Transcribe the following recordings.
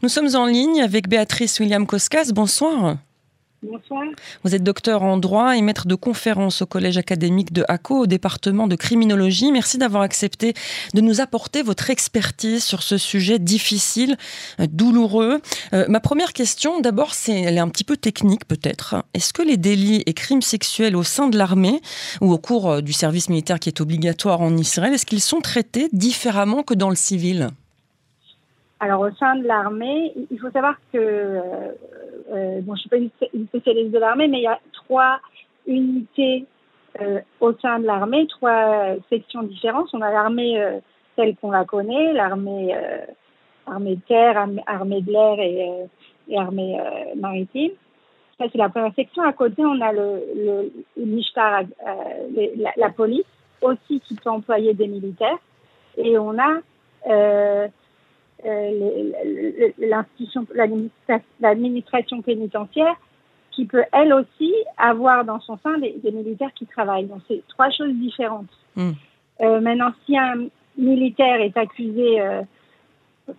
Nous sommes en ligne avec Béatrice William Koskas. Bonsoir. Bonsoir. Vous êtes docteur en droit et maître de conférence au Collège académique de Hako, au département de criminologie. Merci d'avoir accepté de nous apporter votre expertise sur ce sujet difficile, euh, douloureux. Euh, ma première question, d'abord, c'est, elle est un petit peu technique peut-être. Est-ce que les délits et crimes sexuels au sein de l'armée ou au cours euh, du service militaire qui est obligatoire en Israël, est-ce qu'ils sont traités différemment que dans le civil? Alors au sein de l'armée, il faut savoir que, euh, euh, bon, je suis pas une, spécialiste de l'armée, mais il y a trois unités euh, au sein de l'armée, trois sections différentes. On a l'armée telle qu'on la connaît, l'armée armée de terre, armée, de l'air et, et armée maritime. Ça c'est la première section. À côté, on a le, le, la, police aussi qui peut employer des militaires, et on a euh, l'institution, l'administration pénitentiaire, qui peut elle aussi avoir dans son sein des, militaires qui travaillent. Donc c'est trois choses différentes. Hmm. Euh, maintenant, si un militaire est accusé euh,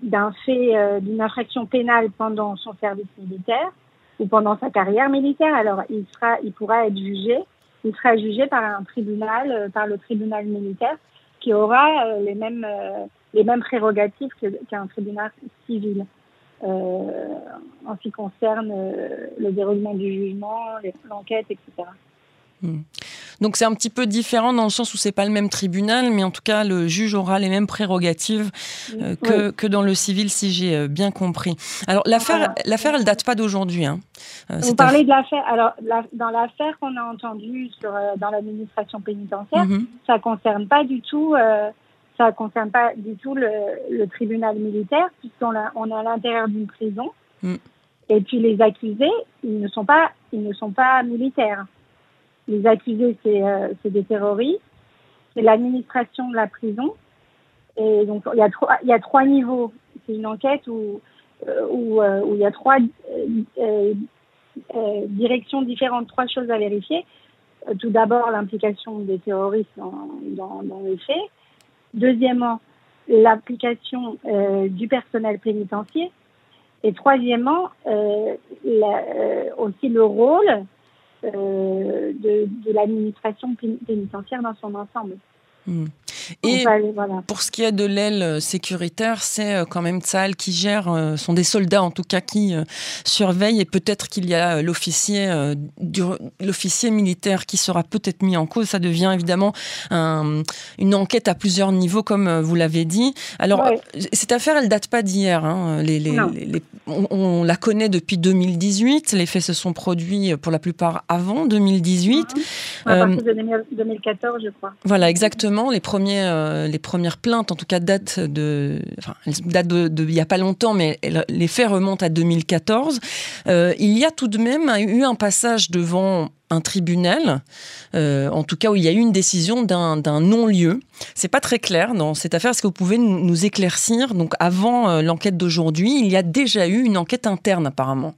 d'un fait, euh, d'une infraction pénale pendant son service militaire ou pendant sa carrière militaire, alors il sera, il pourra être jugé. Il sera jugé par un tribunal, par le tribunal militaire, qui aura les mêmes les mêmes prérogatives qu'un tribunal civil euh, en ce qui concerne euh, le déroulement du jugement, l'enquête, etc. Hmm. Donc c'est un petit peu différent dans le sens où c'est pas le même tribunal, mais en tout cas le juge aura les mêmes prérogatives euh, que, que, dans le civil, si j'ai bien compris. Alors l'affaire, l'affaire, elle date pas d'aujourd'hui. Hein. Vous parlez de l'affaire. Alors dans l'affaire qu'on a entendue sur, dans l'administration pénitentiaire, mm-hmm. ça concerne pas du tout ça ne concerne pas du tout le, le tribunal militaire, puisqu'on on est à l'intérieur d'une prison. Mm. Et puis les accusés, ils ne sont pas, ils ne sont pas militaires. Les accusés, c'est euh, des terroristes. C'est l'administration de la prison. Et donc il y a trois, il y a trois niveaux. C'est une enquête où euh, où, euh, où, il y a trois euh, directions différentes, trois choses à vérifier. Tout d'abord, l'implication des terroristes dans, dans, dans les faits. Deuxièmement, l'application euh, du personnel pénitentiaire. Et troisièmement, euh, euh, aussi le rôle de, de l'administration pénitentiaire dans son ensemble. Hmm. Et pour ce qui est de l'aile euh, sécuritaire, c'est euh, quand même Tsahal qui gère, euh, sont des soldats en tout cas qui surveillent et peut-être qu'il y a l'officier l'officier militaire qui sera peut-être mis en cause. Ça devient évidemment une enquête à plusieurs niveaux, comme vous l'avez dit. Alors, cette affaire, elle date pas d'hier. Hein. Les, les, on, la connaît depuis 2018. Les faits se sont produits pour la plupart avant 2018. À partir de 2014, je crois. Voilà, exactement. Les premiers euh, les premières plaintes, en tout cas, datent de, enfin, datent de, n'y a pas longtemps, mais les faits remontent à 2014. Euh, il y a tout de même eu un passage devant un tribunal, euh, en tout cas où il y a eu une décision d'un non-lieu. C'est pas très clair dans cette affaire. Est-ce que vous pouvez nous éclaircir? Donc, avant l'enquête d'aujourd'hui, il y a déjà eu une enquête interne apparemment.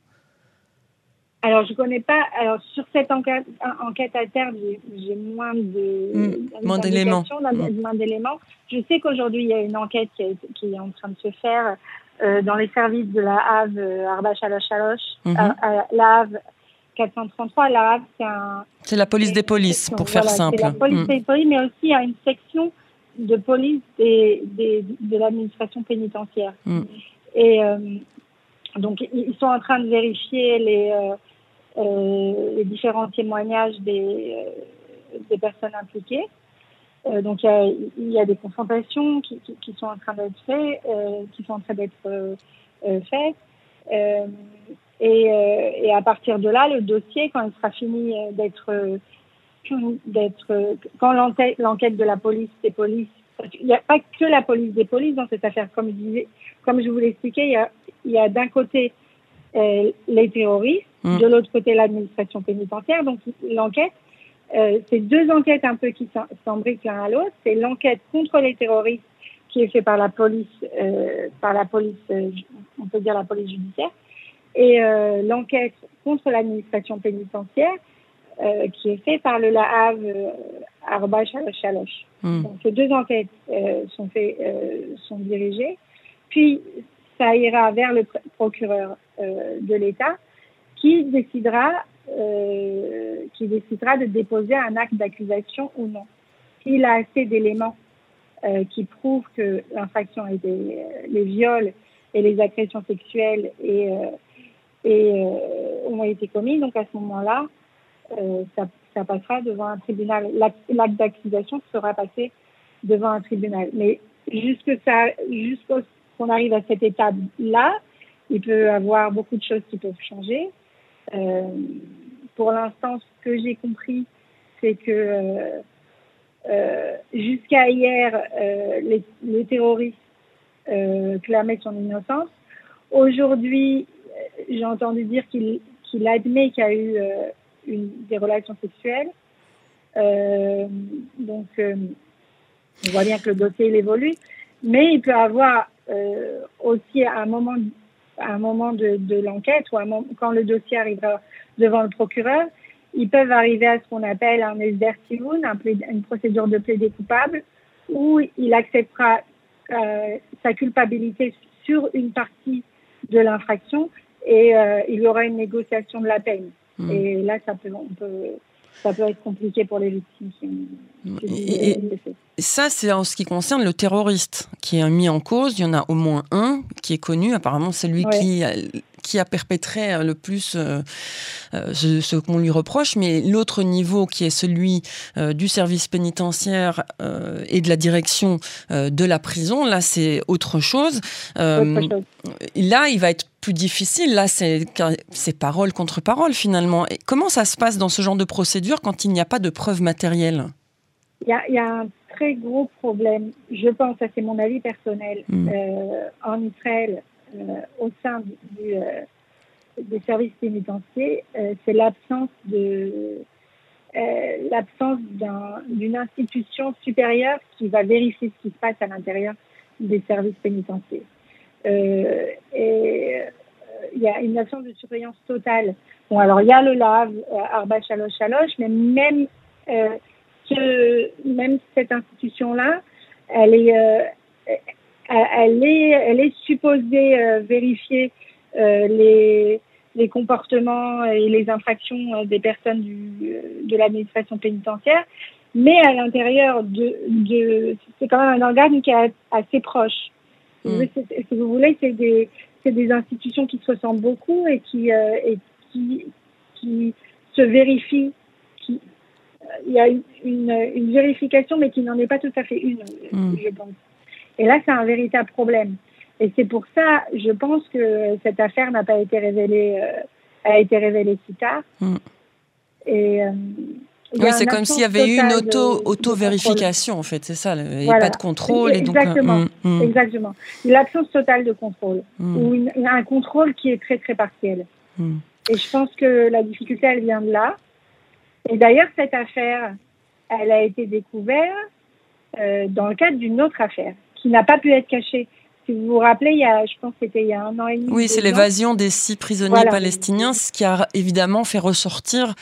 Alors, je connais pas. Alors, sur cette enquête, enquête interne, j'ai moins de mmh, moins d'éléments. Mmh. Moins d'éléments. Je sais qu'aujourd'hui, il y a une enquête qui est, qui est, en train de se faire euh, dans les services de la Have euh, Arba Chaloche Chaloche, mmh. la Have 433. La Have, c'est un. C'est la police des polices, pour faire simple. C'est la police des polices, mais aussi il y a une section de police des, des de l'administration pénitentiaire. Et euh, donc, ils sont en train de vérifier les euh, euh, les différents témoignages des, euh, des personnes impliquées. Euh, donc il y, y, a, des confrontations qui, qui, qui sont en train d'être faites, euh, qui sont en train d'être euh, faites. Et, et, à partir de là, le dossier, quand il sera fini d'être d'être quand l'enquête de la police des polices, il n'y a pas que la police des polices dans cette affaire, comme je disais, comme je vous l'expliquais, il y a, y a d'un côté euh, les terroristes, mmh. de l'autre côté l'administration pénitentiaire. Donc l'enquête, euh, c'est deux enquêtes un peu qui s'embriquent l'un à l'autre. C'est l'enquête contre les terroristes qui est faite par la police, euh, par la police, euh, on peut dire la police judiciaire, et euh, l'enquête contre l'administration pénitentiaire qui est faite par le LAHAV Arba Chaloche. Mmh. Donc ces deux enquêtes sont, fait, sont dirigées. Puis ça ira vers le procureur de l'État qui décidera qui décidera de déposer un acte d'accusation ou non. S'il a assez d'éléments qui prouvent que l'infraction été les viols et les agressions sexuelles et, et ont été commis, donc à ce moment-là, ça, passera devant un tribunal. L'acte d'accusation sera passé devant un tribunal. Mais jusqu'à qu'on arrive à cette étape-là, il peut avoir beaucoup de choses qui peuvent changer. Euh, pour l'instant, ce que j'ai compris, c'est que euh, euh jusqu'à hier, les, les, terroristes clamaient son innocence. Aujourd'hui, j'ai entendu dire qu'il admet qu'il y a eu des relations sexuelles. donc, on voit bien que le dossier il évolue, mais il peut avoir aussi un moment, à un moment de, de l'enquête ou moment, quand le dossier arrivera devant le procureur, ils peuvent arriver à ce qu'on appelle un esdertiun, un une procédure de plaidé coupable, où il acceptera euh, sa culpabilité sur une partie de l'infraction et euh, il y aura une négociation de la peine. Mmh. Et là, ça peut, on peut, ça peut être compliqué pour les victimes. et, ça, c'est en ce qui concerne le terroriste qui est mis en cause. Il y en a au moins un qui est connu. Apparemment, c'est lui qui qui a perpétré le plus euh, euh, ce, qu'on lui reproche, mais l'autre niveau qui est celui euh, du service pénitentiaire et de la direction de la prison, là c'est autre chose. Là, il va être plus difficile. Là, c'est parole contre parole finalement. Et comment ça se passe dans ce genre de procédure quand il n'y a pas de preuves matérielles? Il y, a, un très gros problème, je pense, ça c'est mon avis personnel, hmm. en Israël euh, au sein euh, des services pénitentiaires, euh, c'est l'absence d'une institution supérieure qui va vérifier ce qui se passe à l'intérieur des services pénitentiaires. et il y a une absence de surveillance totale. Bon, alors il y a le LAV, Arba Chaloche Chaloche, mais même cette institution-là, elle est, elle est, elle est supposée euh, vérifier euh, les, les comportements et les infractions euh, des personnes du, de l'administration pénitentiaire, mais à l'intérieur de, de c'est quand même un organe qui est assez proche. Mm. Si vous voulez, c'est des, des institutions qui se ressemblent beaucoup et qui, et qui, qui se vérifient. Qui, il y a une, une, vérification, mais qui n'en est pas tout à fait une, mm. je pense. Et là, c'est un véritable problème. Et c'est pour ça, je pense que cette affaire n'a pas été révélée, euh, a été révélée si tard. Mm. Et euh, oui, c'est comme s'il y avait eu une auto, auto-vérification, en fait, c'est ça. Il n'y a pas de contrôle. Exactement. Et donc, euh, mm, mm. Exactement. L'absence totale de contrôle. Ou un contrôle qui est très, très partiel. Et je pense que la difficulté, elle vient de là. Et d'ailleurs, cette affaire, elle a été découverte dans le cadre d'une autre affaire qui n'a pas pu être caché. Si vous vous rappelez, il y a, je pense que c'était il y a un an et demi. Oui, c'est l'évasion des six prisonniers palestiniens, ce qui a évidemment fait ressortir.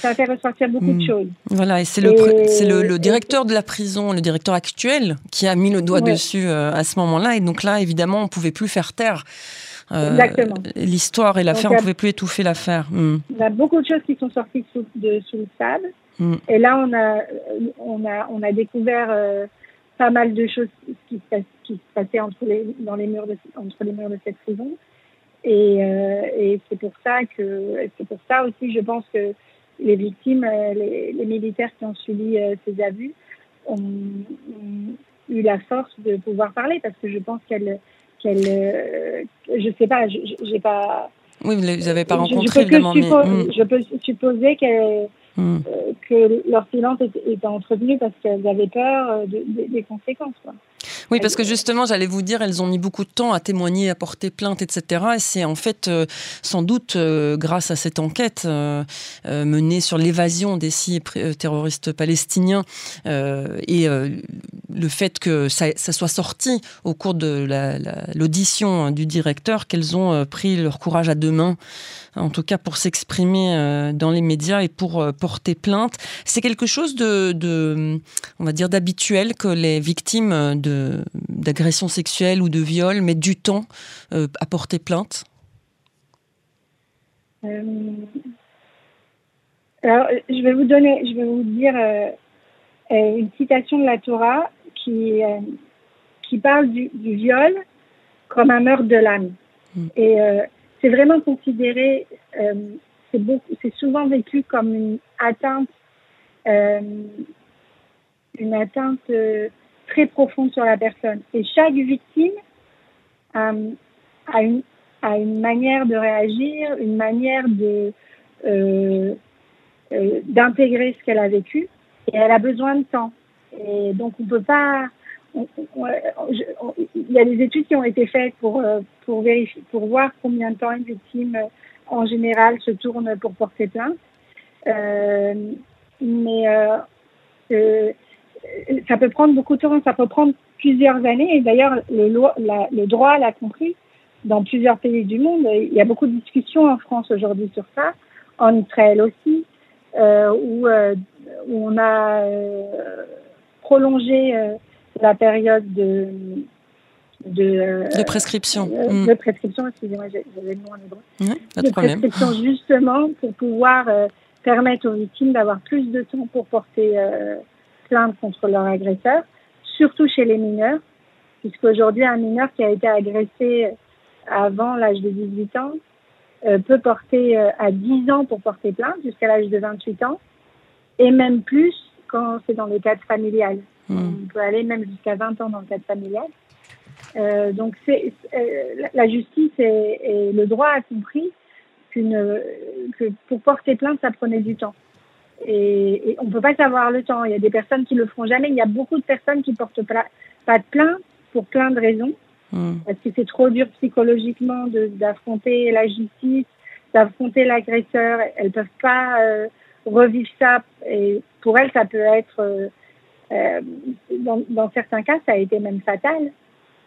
Ça a fait ressortir beaucoup de hmm. choses. Voilà, et c'est le, c'est le, directeur de la prison, le directeur actuel, qui a mis le doigt dessus euh, à ce moment-là. Et donc là, évidemment, on ne pouvait plus faire taire. Euh, l'histoire et l'affaire, on ne pouvait plus étouffer l'affaire. Hmm. Il y a beaucoup de choses qui sont sorties sous, de, sous le sable. Hmm. Et là, on a, on a, on a découvert. Euh, pas mal de choses qui, qui se passaient entre les, dans les murs de, entre les murs de cette prison. Et, euh, et c'est pour ça que c'est pour ça aussi, je pense que les victimes, euh, les, les militaires qui ont subi euh, ces abus, ont, eu la force de pouvoir parler parce que je pense qu'elles, qu'elles, euh, je sais pas, j'ai pas. Oui, vous n'avez pas rencontré je, évidemment. Hmm. Je peux supposer qu'elles Hmm. Euh, que leur silence était, entretenu parce qu'elles avaient peur euh, des conséquences. Quoi. Oui, parce que justement, j'allais vous dire, elles ont mis beaucoup de temps à témoigner, à porter plainte, etc. Et c'est en fait euh, sans doute euh, grâce à cette enquête euh, menée sur l'évasion des six terroristes palestiniens et le fait que ça, soit sorti au cours de l'audition du directeur qu'elles ont pris leur courage à deux mains, en tout cas pour s'exprimer dans les médias et pour porter plainte. C'est quelque chose de, on va dire, d'habituel que les victimes de d'agression sexuelle ou de viol mettent du temps à porter plainte? Je vais vous dire une citation de la Torah qui, qui parle du, du viol comme un meurtre de l'âme. Mm. Et euh, c'est vraiment considéré, euh, c'est souvent vécu comme une atteinte, euh, une atteinte euh, très profonde sur la personne. Et chaque victime a, une, a une manière de réagir, une manière de d'intégrer ce qu'elle a vécu, et elle a besoin de temps. Et donc on peut pas il y a des études qui ont été faites pour, euh, pour, vérifier, pour voir combien de temps une victime, euh, en général, se tourne pour porter plainte. Euh, mais euh, ça peut prendre beaucoup de temps, ça peut prendre plusieurs années. Et d'ailleurs, le, le droit l'a compris dans plusieurs pays du monde. Il y a beaucoup de discussions en France aujourd'hui sur ça, en Israël aussi, euh, où, où on a prolongé la période de de, euh, prescription. Euh, mm. De, prescription, excusez-moi, j'avais le mot en hébreu. de, prescription, justement, pour pouvoir euh, permettre aux victimes d'avoir plus de temps pour porter plainte contre leur agresseur, surtout chez les mineurs, puisqu'aujourd'hui, un mineur qui a été agressé avant l'âge de 18 ans peut porter à 10 ans pour porter plainte, jusqu'à l'âge de 28 ans, et même plus quand c'est dans le cadre familial. Hmm. On peut aller même jusqu'à 20 ans dans le cadre familial. Euh, donc c'est euh, la justice et, le droit a compris qu'une que pour porter plainte ça prenait du temps et, et on peut pas savoir le temps. Il y a des personnes qui le feront jamais. Il y a beaucoup de personnes qui portent pas de plainte pour plein de raisons hmm. parce que c'est trop dur psychologiquement d'affronter la justice, d'affronter l'agresseur. Elles peuvent pas euh, revivre ça et pour elles ça peut être euh, euh, dans, dans, certains cas, ça a été même fatal.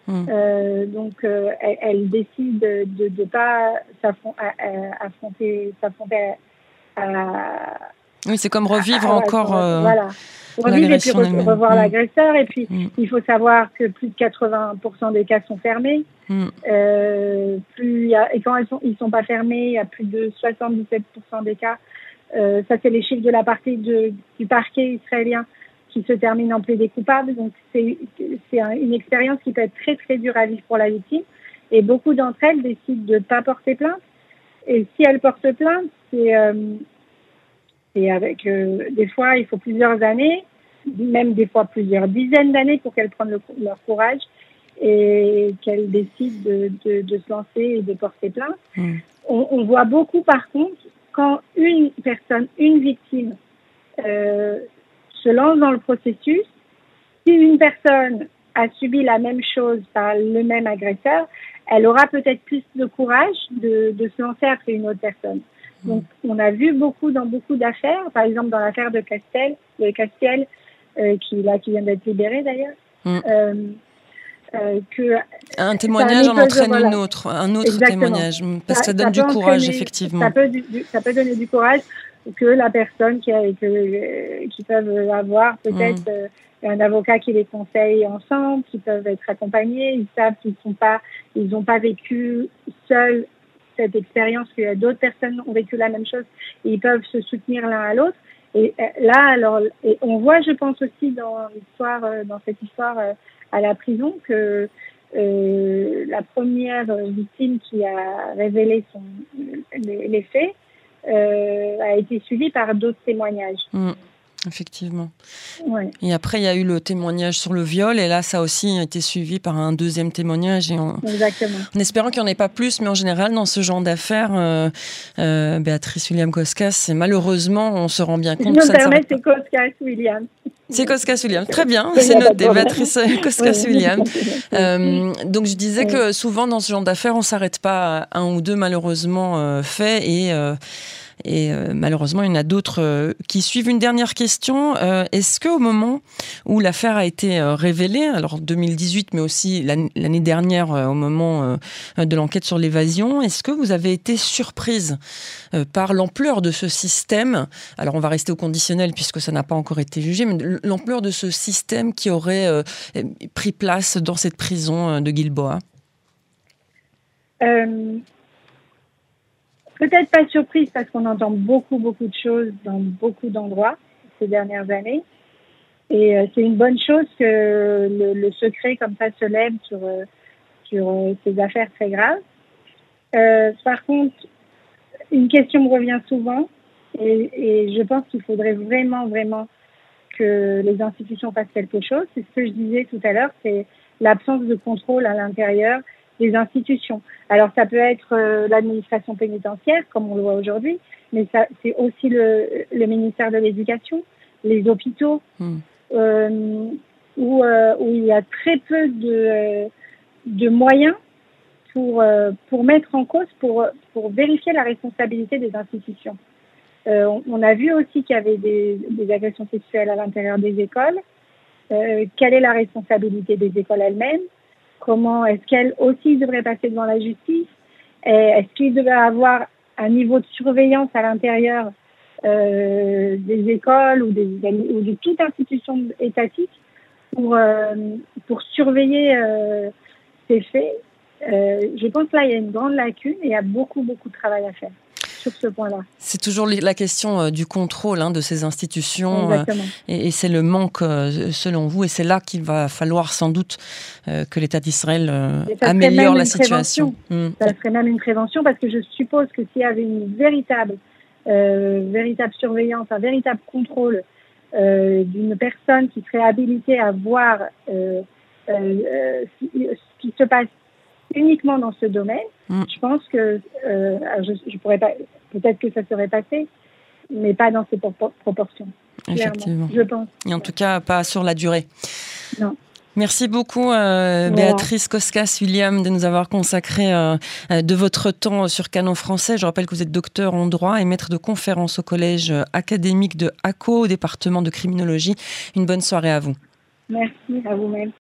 Hmm. Euh, donc, euh, elle, elle, décide de ne pas s'affronter, s'affronter à, Oui, c'est comme revivre encore. voilà. Revivre et puis revoir hmm. l'agresseur. Et puis, hmm. il faut savoir que plus de 80% des cas sont fermés. plus et quand ils sont, ils sont pas fermés, il y a plus de 77% des cas. Ça, c'est les chiffres de la partie de, du parquet israélien qui se termine en plaidé coupable. Donc c'est une expérience qui peut être très très dure à vivre pour la victime. Et beaucoup d'entre elles décident de ne pas porter plainte. Et si elles portent plainte, c'est euh, avec euh, des fois il faut plusieurs années, même des fois plusieurs dizaines d'années pour qu'elles prennent leur courage et qu'elles décident de, de, de, se lancer et de porter plainte. Mmh. On, on, voit beaucoup par contre quand une personne, une victime euh, se lance dans le processus. Si une personne a subi la même chose par le même agresseur, elle aura peut-être plus de courage de, de, se lancer après une autre personne. Donc, on a vu beaucoup dans beaucoup d'affaires, par exemple dans l'affaire de Castel, de Castiel, euh, qui là qui vient d'être libéré d'ailleurs. Mm. Euh, euh, que un témoignage en entraîne une autre, un autre témoignage, parce que ça, donne du courage, effectivement. Ça peut, ça peut donner du courage que la personne qui, a, que, qui peuvent avoir peut-être mm. euh, un avocat qui les conseille ensemble, qui peuvent être accompagnés, ils savent qu'ils sont pas, ils n'ont pas vécu seuls cette expérience, a d'autres personnes ont vécu la même chose et ils peuvent se soutenir l'un à l'autre. Et euh, là, alors, et on voit, je pense aussi dans l'histoire, euh, dans cette histoire à la prison, que euh, la première victime qui a révélé son, les, les faits, euh, a été suivi par d'autres témoignages. Mm. Effectivement. Et après, il y a eu le témoignage sur le viol, et là, ça a aussi été suivi par un deuxième témoignage. Et en, Exactement. En espérant qu'il n'y en ait pas plus, mais en général, dans ce genre d'affaires, euh, Béatrice William Koskas, malheureusement, on se rend bien compte. Je me permets, c'est Koskas William. C'est Koskas William. Très bien, c'est noté, Béatrice Koskas William. Euh, donc, je disais que souvent, dans ce genre d'affaires, on ne s'arrête pas à un ou deux, malheureusement, faits, et Et malheureusement, il y en a d'autres qui suivent. Une dernière question. Est-ce qu'au moment où l'affaire a été révélée, alors 2018, mais aussi l'année dernière, au moment de l'enquête sur l'évasion, est-ce que vous avez été surprise par l'ampleur de ce système? Alors, on va rester au conditionnel puisque ça n'a pas encore été jugé, mais l'ampleur de ce système qui aurait pris place dans cette prison de Gilboa euh, peut-être pas surprise parce qu'on entend beaucoup, beaucoup de choses dans beaucoup d'endroits ces dernières années. Et euh, c'est une bonne chose que le, secret comme ça se lève sur, euh, sur ces affaires très graves. par contre, une question me revient souvent et je pense qu'il faudrait vraiment, vraiment que les institutions fassent quelque chose. C'est ce que je disais tout à l'heure, c'est l'absence de contrôle à l'intérieur des institutions. Alors ça peut être euh, l'administration pénitentiaire, comme on le voit aujourd'hui, mais ça c'est aussi le, le, ministère de l'Éducation, les hôpitaux, hmm. euh, où, euh, où il y a très peu de, de moyens pour, pour mettre en cause, pour, pour vérifier la responsabilité des institutions. On, on, a vu aussi qu'il y avait des, des, agressions sexuelles à l'intérieur des écoles. quelle est la responsabilité des écoles elles-mêmes? Comment est-ce qu'elle aussi devrait passer devant la justice Est-ce qu'il devrait avoir un niveau de surveillance à l'intérieur euh, des écoles ou, de toute institution étatique pour, euh, surveiller euh, ces faits? Je pense que là, il y a une grande lacune et il y a beaucoup, beaucoup de travail à faire ce point-là. C'est toujours la question euh, du contrôle hein, de ces institutions euh, et, c'est le manque euh, selon vous et c'est là qu'il va falloir sans doute que l'État d'Israël améliore la situation. Hmm. Ça serait même une prévention parce que je suppose que s'il y avait une véritable, véritable surveillance, un véritable contrôle d'une personne qui serait habilitée à voir ce qui se passe uniquement dans ce domaine, hmm. je pense que je, je pourrais pas peut-être que ça serait passé, mais pas dans ces proportions. Effectivement. Je pense. Et en tout cas, pas sur la durée. Non. Merci beaucoup, euh, Béatrice Koskas-William, de nous avoir consacré euh, euh, de votre temps sur Canon français. Je rappelle que vous êtes docteur en droit et maître de conférence au collège académique de ACO, au département de criminologie. Une bonne soirée à vous. Merci, à vous-même.